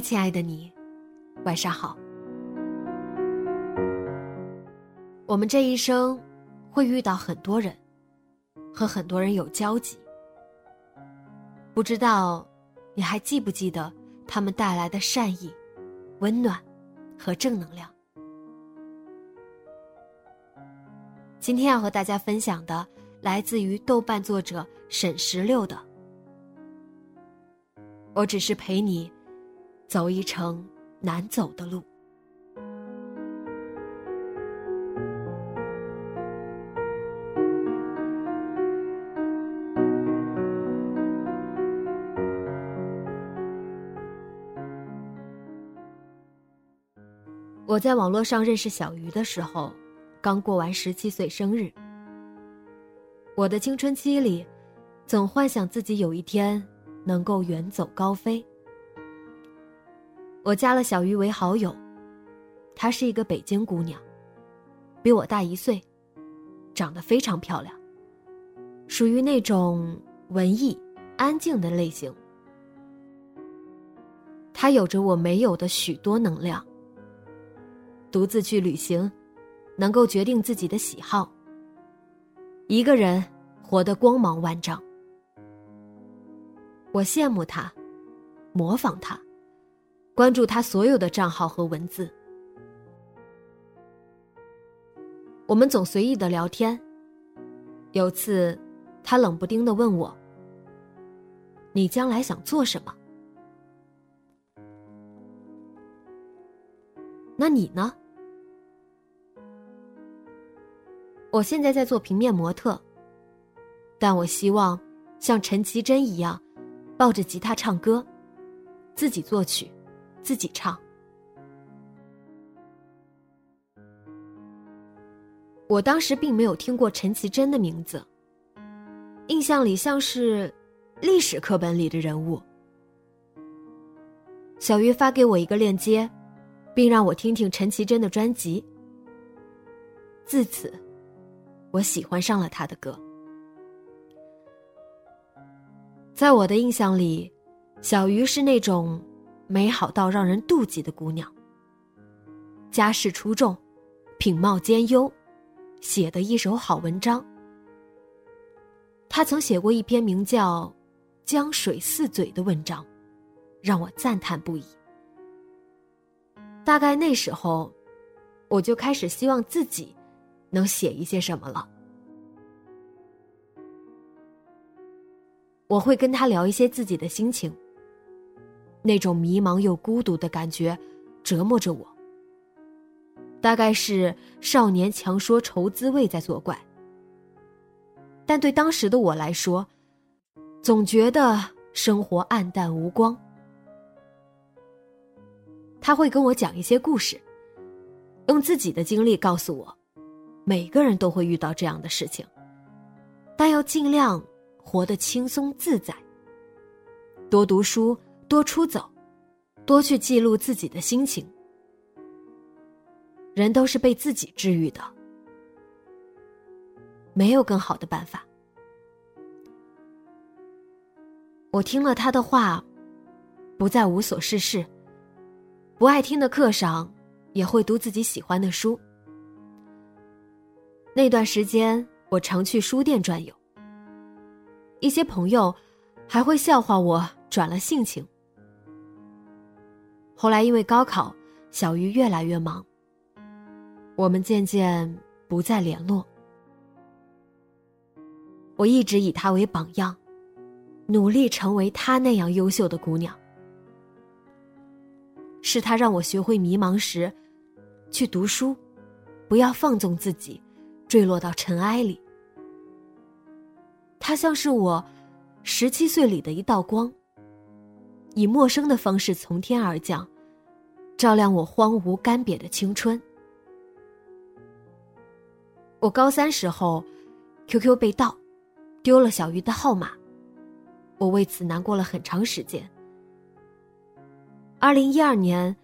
亲爱的你，晚上好。我们这一生会遇到很多人，和很多人有交集。不知道你还记不记得他们带来的善意、温暖和正能量？今天要和大家分享的，来自于豆瓣作者沈石榴的。我只是陪你。走一程难走的路。我在网络上认识小鱼的时候，刚过完十七岁生日。我的青春期里，总幻想自己有一天能够远走高飞。我加了小鱼为好友，她是一个北京姑娘，比我大一岁，长得非常漂亮，属于那种文艺、安静的类型。她有着我没有的许多能量，独自去旅行，能够决定自己的喜好，一个人活得光芒万丈。我羡慕她，模仿她。关注他所有的账号和文字，我们总随意的聊天。有次，他冷不丁的问我：“你将来想做什么？”那你呢？我现在在做平面模特，但我希望像陈绮贞一样，抱着吉他唱歌，自己作曲。自己唱。我当时并没有听过陈绮贞的名字，印象里像是历史课本里的人物。小鱼发给我一个链接，并让我听听陈绮贞的专辑。自此，我喜欢上了她的歌。在我的印象里，小鱼是那种。美好到让人妒忌的姑娘，家世出众，品貌兼优，写的一手好文章。她曾写过一篇名叫《江水似嘴》的文章，让我赞叹不已。大概那时候，我就开始希望自己能写一些什么了。我会跟他聊一些自己的心情。那种迷茫又孤独的感觉，折磨着我。大概是少年强说愁滋味在作怪，但对当时的我来说，总觉得生活暗淡无光。他会跟我讲一些故事，用自己的经历告诉我，每个人都会遇到这样的事情，但要尽量活得轻松自在。多读书。多出走，多去记录自己的心情。人都是被自己治愈的，没有更好的办法。我听了他的话，不再无所事事。不爱听的课上，也会读自己喜欢的书。那段时间，我常去书店转悠，一些朋友还会笑话我转了性情。后来因为高考，小鱼越来越忙，我们渐渐不再联络。我一直以她为榜样，努力成为她那样优秀的姑娘。是她让我学会迷茫时，去读书，不要放纵自己，坠落到尘埃里。她像是我十七岁里的一道光，以陌生的方式从天而降，照亮我荒芜干瘪的青春。我高三时候，QQ 被盗。丢了小鱼的号码，我为此难过了很长时间。二零一二年，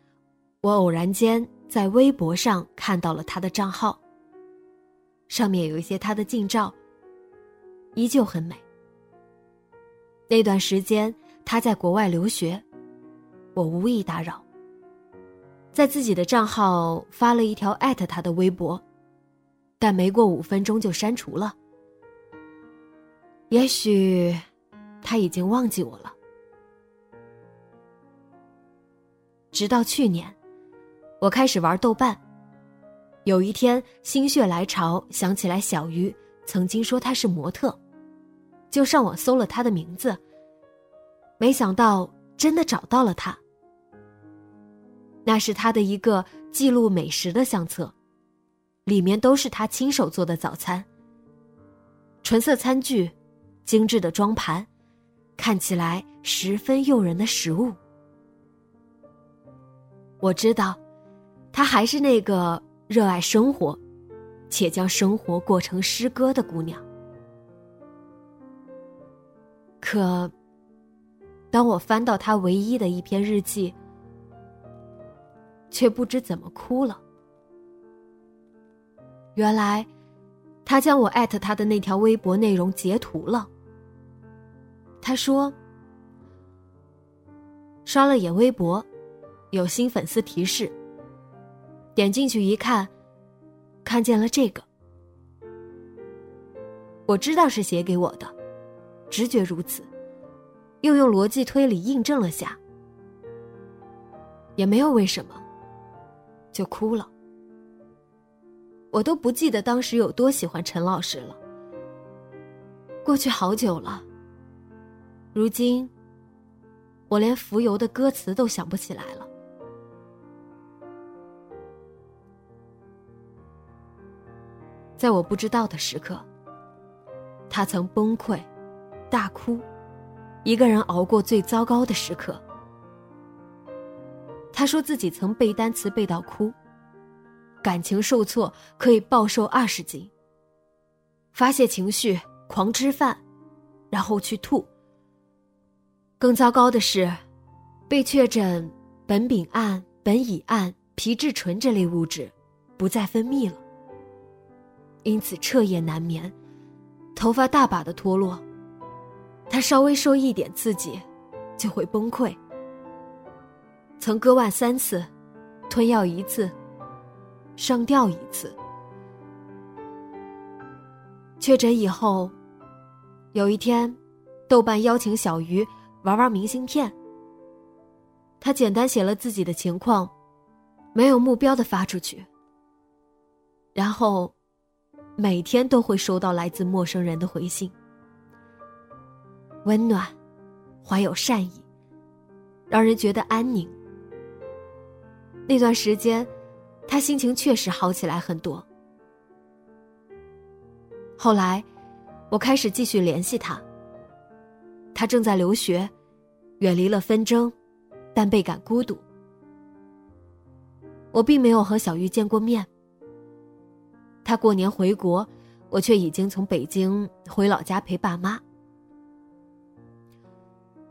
我偶然间在微博上看到了他的账号，上面有一些他的近照，依旧很美。那段时间他在国外留学，我无意打扰，在自己的账号发了一条艾特他的微博，但没过五分钟就删除了。也许他已经忘记我了。直到去年，我开始玩豆瓣。有一天心血来潮，想起来小鱼曾经说她是模特，就上网搜了她的名字。没想到真的找到了她。那是他的一个记录美食的相册，里面都是他亲手做的早餐。纯色餐具。精致的装盘，看起来十分诱人的食物。我知道，她还是那个热爱生活，且将生活过成诗歌的姑娘。可，当我翻到他唯一的一篇日记，却不知怎么哭了。原来，他将我艾特他的那条微博内容截图了。他说：“刷了眼微博，有新粉丝提示。点进去一看，看见了这个。我知道是写给我的，直觉如此，又用逻辑推理印证了下，也没有为什么，就哭了。我都不记得当时有多喜欢陈老师了，过去好久了。”如今，我连浮游的歌词都想不起来了。在我不知道的时刻，他曾崩溃、大哭，一个人熬过最糟糕的时刻。他说自己曾背单词背到哭，感情受挫可以暴瘦二十斤，发泄情绪狂吃饭，然后去吐。更糟糕的是，被确诊苯丙胺、苯乙胺、皮质醇这类物质不再分泌了，因此彻夜难眠，头发大把的脱落。他稍微受一点刺激，就会崩溃。曾割腕三次，吞药一次，上吊一次。确诊以后，有一天，豆瓣邀请小鱼。玩玩明信片。他简单写了自己的情况，没有目标的发出去。然后，每天都会收到来自陌生人的回信，温暖，怀有善意，让人觉得安宁。那段时间，他心情确实好起来很多。后来，我开始继续联系他。他正在留学，远离了纷争，但倍感孤独。我并没有和小玉见过面。他过年回国，我却已经从北京回老家陪爸妈。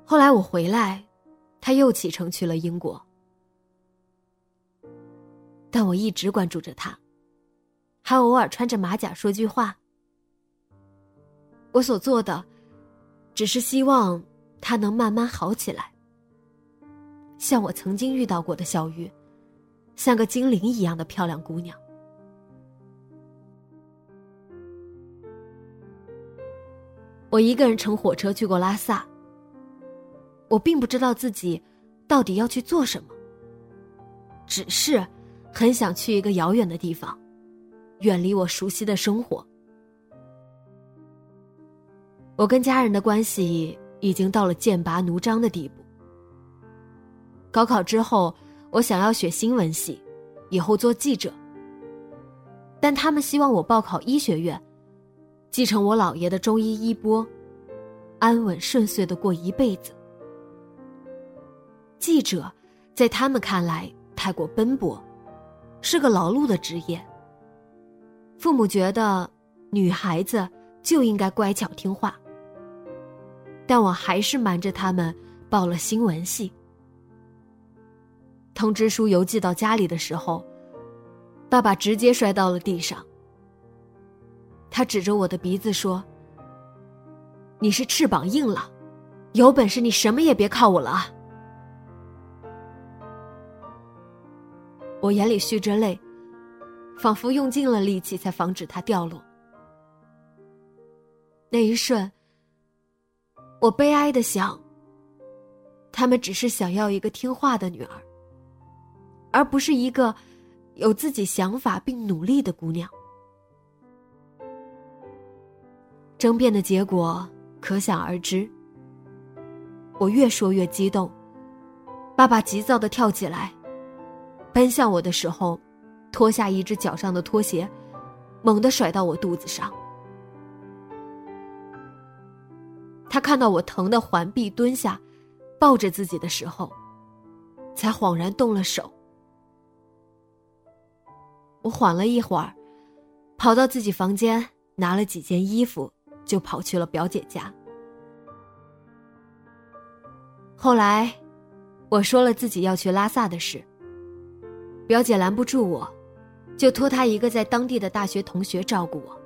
后来我回来，他又启程去了英国，但我一直关注着他，还偶尔穿着马甲说句话。我所做的。只是希望他能慢慢好起来，像我曾经遇到过的小玉，像个精灵一样的漂亮姑娘。我一个人乘火车去过拉萨。我并不知道自己到底要去做什么，只是很想去一个遥远的地方，远离我熟悉的生活。我跟家人的关系已经到了剑拔弩张的地步。高考之后，我想要学新闻系，以后做记者。但他们希望我报考医学院，继承我姥爷的中医衣钵，安稳顺遂的过一辈子。记者，在他们看来太过奔波，是个劳碌的职业。父母觉得女孩子就应该乖巧听话，但我还是瞒着他们报了新闻系。通知书邮寄到家里的时候，爸爸直接摔到了地上。他指着我的鼻子说：“你是翅膀硬了，有本事你什么也别靠我了啊！”我眼里蓄着泪，仿佛用尽了力气才防止它掉落。那一瞬，我悲哀的想：他们只是想要一个听话的女儿，而不是一个有自己想法并努力的姑娘。争辩的结果可想而知。我越说越激动，爸爸急躁的跳起来。奔向我的时候，脱下一只脚上的拖鞋，猛地甩到我肚子上。他看到我疼得环臂蹲下，抱着自己的时候，才恍然动了手。我缓了一会儿，跑到自己房间拿了几件衣服，就跑去了表姐家。后来，我说了自己要去拉萨的事。表姐拦不住我，就托她一个在当地的大学同学照顾我。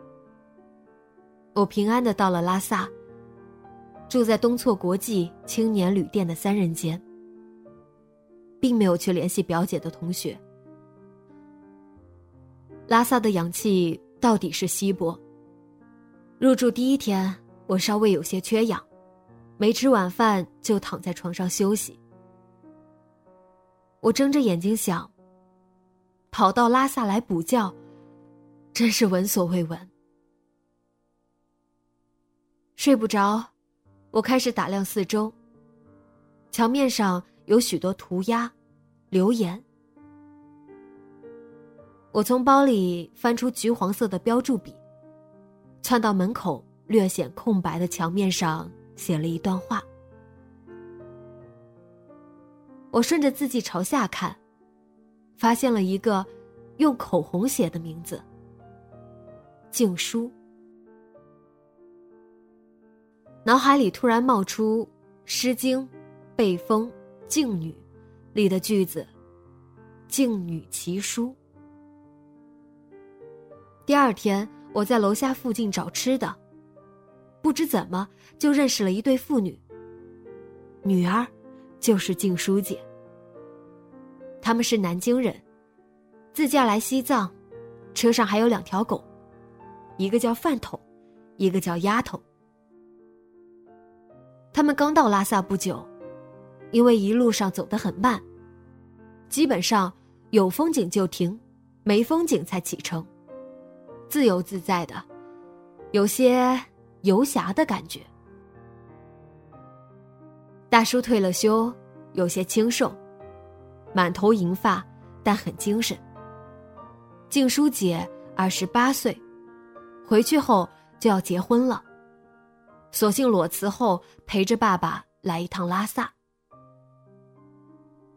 我平安的到了拉萨，住在东措国际青年旅店的三人间，并没有去联系表姐的同学。拉萨的氧气到底是稀薄。入住第一天，我稍微有些缺氧，没吃晚饭就躺在床上休息。我睁着眼睛想。跑到拉萨来补觉，真是闻所未闻。睡不着，我开始打量四周。墙面上有许多涂鸦、留言。我从包里翻出橘黄色的标注笔，窜到门口略显空白的墙面上写了一段话。我顺着字迹朝下看。发现了一个用口红写的名字“静书”，脑海里突然冒出《诗经·背风·静女》里的句子：“静女其书。”第二天，我在楼下附近找吃的，不知怎么就认识了一对父女。女儿就是静书姐。他们是南京人，自驾来西藏，车上还有两条狗，一个叫饭桶，一个叫丫头。他们刚到拉萨不久，因为一路上走得很慢，基本上有风景就停，没风景才启程，自由自在的，有些游侠的感觉。大叔退了休，有些清瘦。满头银发，但很精神。静书姐二十八岁，回去后就要结婚了，索性裸辞后陪着爸爸来一趟拉萨。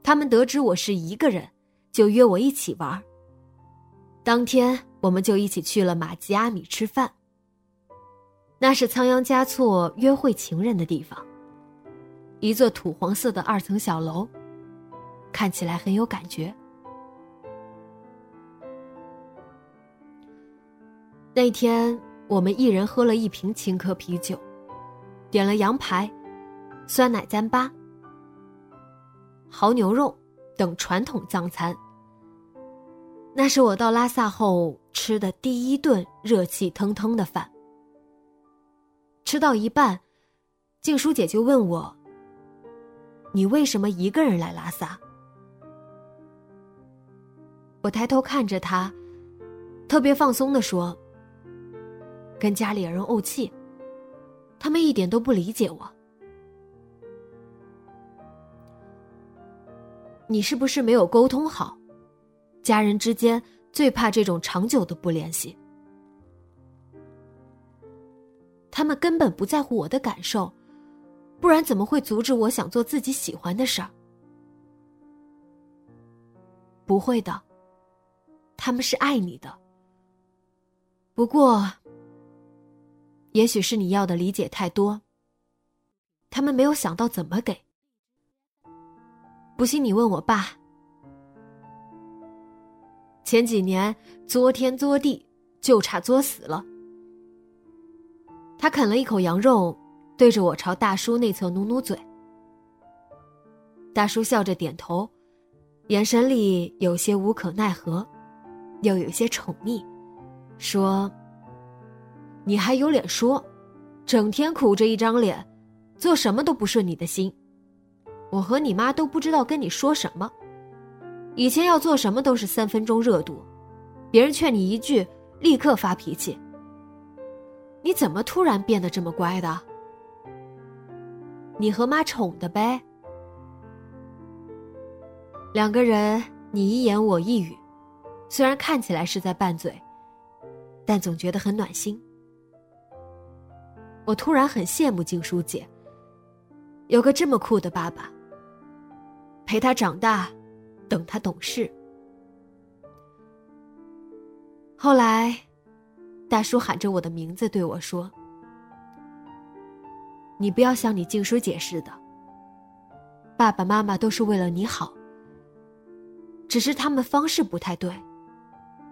他们得知我是一个人，就约我一起玩。当天我们就一起去了玛吉阿米吃饭。那是仓央嘉措约会情人的地方，一座土黄色的二层小楼。看起来很有感觉。那天我们一人喝了一瓶青稞啤酒，点了羊排、酸奶糌粑、牦牛肉等传统藏餐。那是我到拉萨后吃的第一顿热气腾腾的饭。吃到一半，静书姐就问我：“你为什么一个人来拉萨？”我抬头看着他，特别放松的说：“跟家里人怄气，他们一点都不理解我。你是不是没有沟通好？家人之间最怕这种长久的不联系。”他们根本不在乎我的感受，不然怎么会阻止我想做自己喜欢的事儿？不会的，他们是爱你的。不过，也许是你要的理解太多，他们没有想到怎么给。不信你问我爸，前几年作天作地，就差作死了。他啃了一口羊肉，对着我朝大叔那侧努努嘴。大叔笑着点头，眼神里有些无可奈何，又有些宠溺，说：“你还有脸说？整天苦着一张脸，做什么都不顺你的心。我和你妈都不知道跟你说什么。以前要做什么都是三分钟热度，别人劝你一句，立刻发脾气。”你怎么突然变得这么乖的？你和妈宠的呗。两个人你一言我一语，虽然看起来是在拌嘴，但总觉得很暖心。我突然很羡慕静书姐，有个这么酷的爸爸，陪他长大，等他懂事。后来。大叔喊着我的名字对我说：“你不要像你静书姐似的，爸爸妈妈都是为了你好，只是他们方式不太对，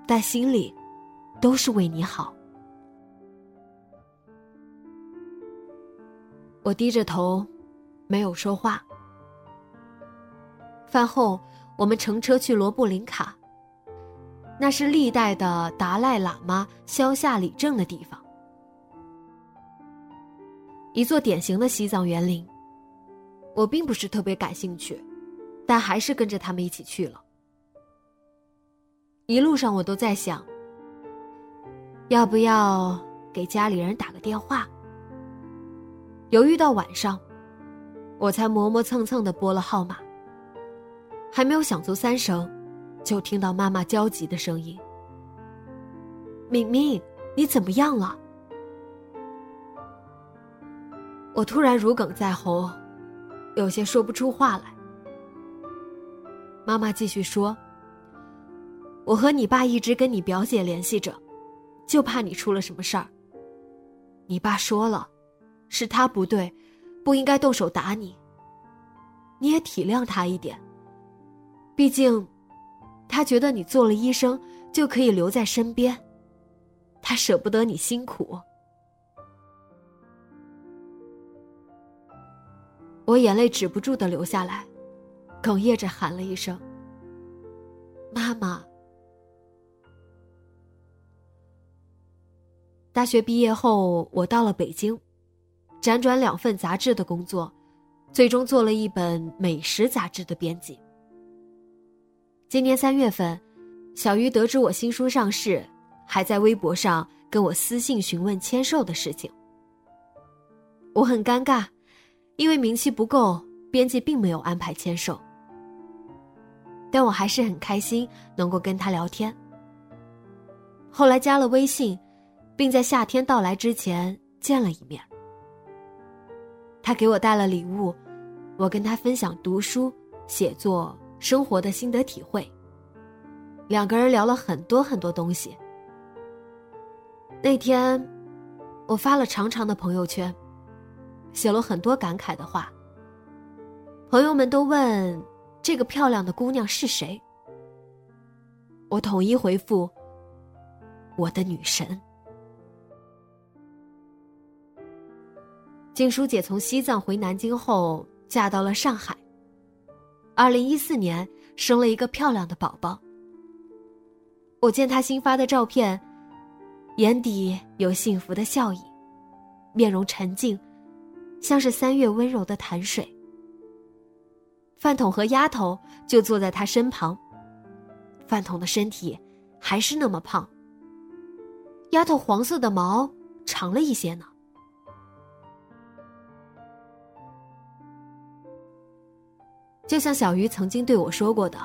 但心里都是为你好。”我低着头，没有说话。饭后，我们乘车去罗布林卡。那是历代的达赖喇嘛消夏理政的地方，一座典型的西藏园林。我并不是特别感兴趣，但还是跟着他们一起去了。一路上我都在想，要不要给家里人打个电话。犹豫到晚上，我才磨磨蹭蹭的拨了号码，还没有响足三声。就听到妈妈焦急的声音：“敏敏，你怎么样了？”我突然如鲠在喉，有些说不出话来。妈妈继续说：“我和你爸一直跟你表姐联系着，就怕你出了什么事儿。你爸说了，是他不对，不应该动手打你。你也体谅他一点，毕竟……”他觉得你做了医生就可以留在身边，他舍不得你辛苦。我眼泪止不住的流下来，哽咽着喊了一声：“妈妈。”大学毕业后，我到了北京，辗转两份杂志的工作，最终做了一本美食杂志的编辑。今年三月份，小鱼得知我新书上市，还在微博上跟我私信询问签售的事情。我很尴尬，因为名气不够，编辑并没有安排签售。但我还是很开心能够跟他聊天。后来加了微信，并在夏天到来之前见了一面。他给我带了礼物，我跟他分享读书、写作。生活的心得体会。两个人聊了很多很多东西。那天，我发了长长的朋友圈，写了很多感慨的话。朋友们都问这个漂亮的姑娘是谁，我统一回复：我的女神。静书姐从西藏回南京后，嫁到了上海。二零一四年生了一个漂亮的宝宝。我见她新发的照片，眼底有幸福的笑意，面容沉静，像是三月温柔的潭水。饭桶和丫头就坐在他身旁。饭桶的身体还是那么胖，丫头黄色的毛长了一些呢。就像小鱼曾经对我说过的，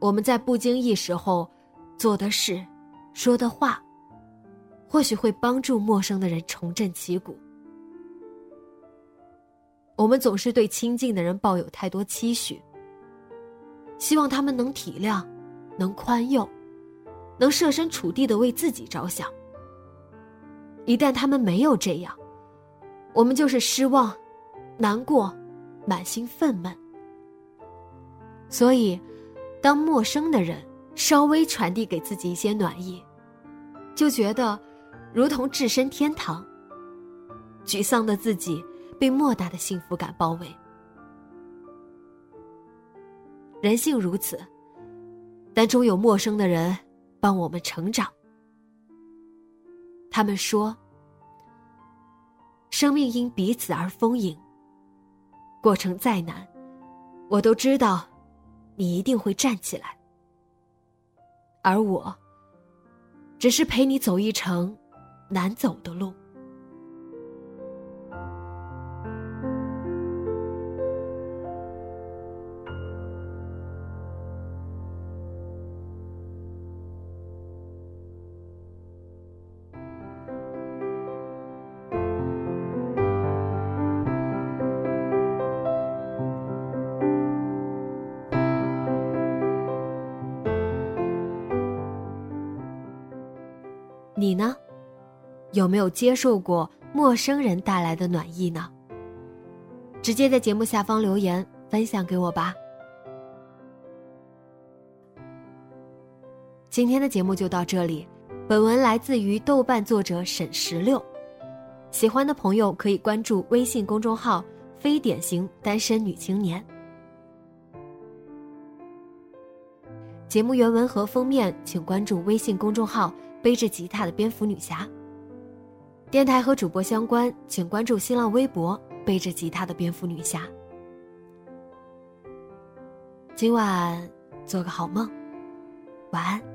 我们在不经意时候做的事、说的话，或许会帮助陌生的人重振旗鼓。我们总是对亲近的人抱有太多期许，希望他们能体谅，能宽宥，能设身处地的为自己着想。一旦他们没有这样，我们就是失望、难过。满心愤懑，所以，当陌生的人稍微传递给自己一些暖意，就觉得如同置身天堂。沮丧的自己被莫大的幸福感包围。人性如此，但终有陌生的人帮我们成长。他们说：“生命因彼此而丰盈。”过程再难，我都知道，你一定会站起来。而我，只是陪你走一程难走的路。你呢，有没有接受过陌生人带来的暖意呢？直接在节目下方留言分享给我吧。今天的节目就到这里，本文来自于豆瓣作者沈十六，喜欢的朋友可以关注微信公众号“非典型单身女青年”。节目原文和封面，请关注微信公众号。背着吉他的蝙蝠女侠。电台和主播相关，请关注新浪微博“背着吉他的蝙蝠女侠”。今晚做个好梦，晚安。